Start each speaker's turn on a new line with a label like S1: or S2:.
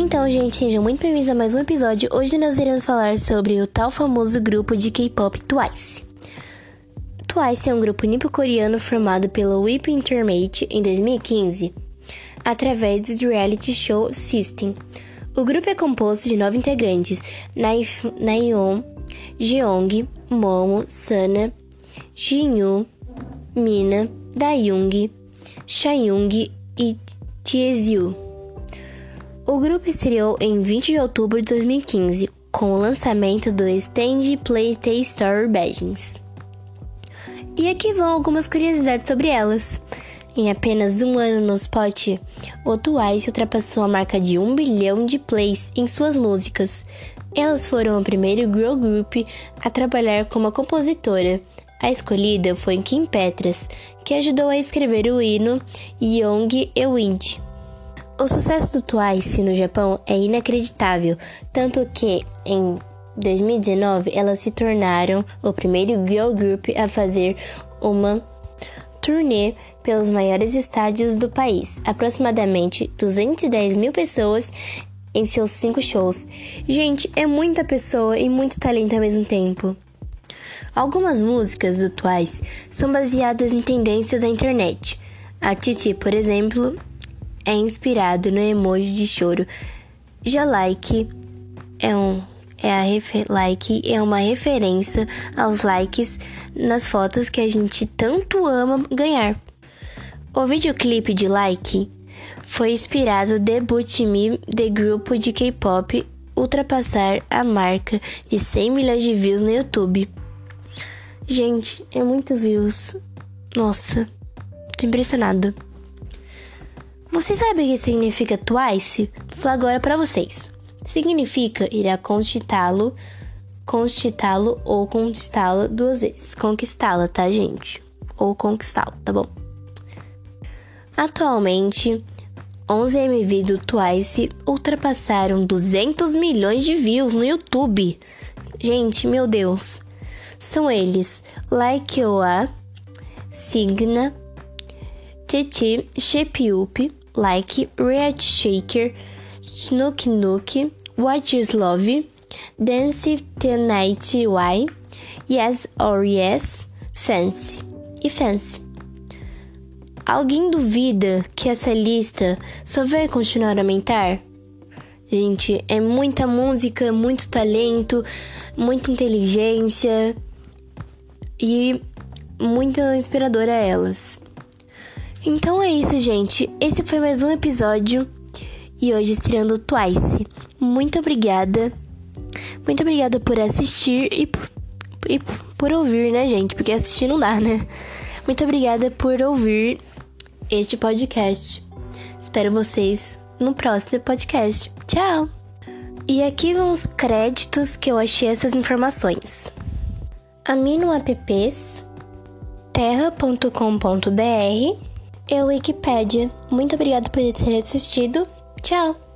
S1: Então, gente, sejam muito bem-vindos a mais um episódio. Hoje nós iremos falar sobre o tal famoso grupo de K-pop Twice. Twice é um grupo nipo-coreano formado pelo Whip Intermate em 2015, através do reality show System. O grupo é composto de nove integrantes: Nayeon, Jeong, Momo, Sana, Jinyu, Mina, Dayung, Shayung e Tieziu. O grupo estreou em 20 de outubro de 2015 com o lançamento do Stand Play Store Badges. E aqui vão algumas curiosidades sobre elas. Em apenas um ano no spot, o Twice ultrapassou a marca de 1 bilhão de plays em suas músicas. Elas foram o primeiro girl group a trabalhar como compositora. A escolhida foi Kim Petras, que ajudou a escrever o hino Young e Wind. O sucesso do Twice no Japão é inacreditável, tanto que em 2019 elas se tornaram o primeiro girl group a fazer uma turnê pelos maiores estádios do país, aproximadamente 210 mil pessoas em seus cinco shows. Gente, é muita pessoa e muito talento ao mesmo tempo. Algumas músicas do Twice são baseadas em tendências da internet. A Titi, por exemplo, é inspirado no emoji de choro. Já Like é um é a like é uma referência aos likes nas fotos que a gente tanto ama ganhar. O videoclipe de Like foi inspirado Debut Me, de grupo de K-pop ultrapassar a marca de 100 milhões de views no YouTube. Gente, é muito views. Nossa, tô impressionado. Vocês sabem o que significa Twice? Vou agora para vocês significa irá conquistá-lo, conquistá-lo ou conquistá-la duas vezes. Conquistá-la, tá, gente? Ou conquistá-lo, tá bom? Atualmente, 11 MV do Twice ultrapassaram 200 milhões de views no YouTube. Gente, meu Deus. São eles: Like Oa, Signa, Titi, Shape Up, Like, Red Shaker, Snook Nook, What Is Love, Dance the Night Why, Yes or Yes, Fancy e Fancy. Alguém duvida que essa lista só vai continuar a aumentar? Gente, é muita música, muito talento, muita inteligência e muito inspiradora elas. Então é isso, gente. Esse foi mais um episódio e hoje estreando Twice. Muito obrigada. Muito obrigada por assistir e, e por ouvir, né, gente? Porque assistir não dá, né? Muito obrigada por ouvir este podcast. Espero vocês no próximo podcast. Tchau! E aqui vão os créditos que eu achei essas informações. Amino Apps, terra.com.br e Wikipedia. Muito obrigada por ter assistido Tchau!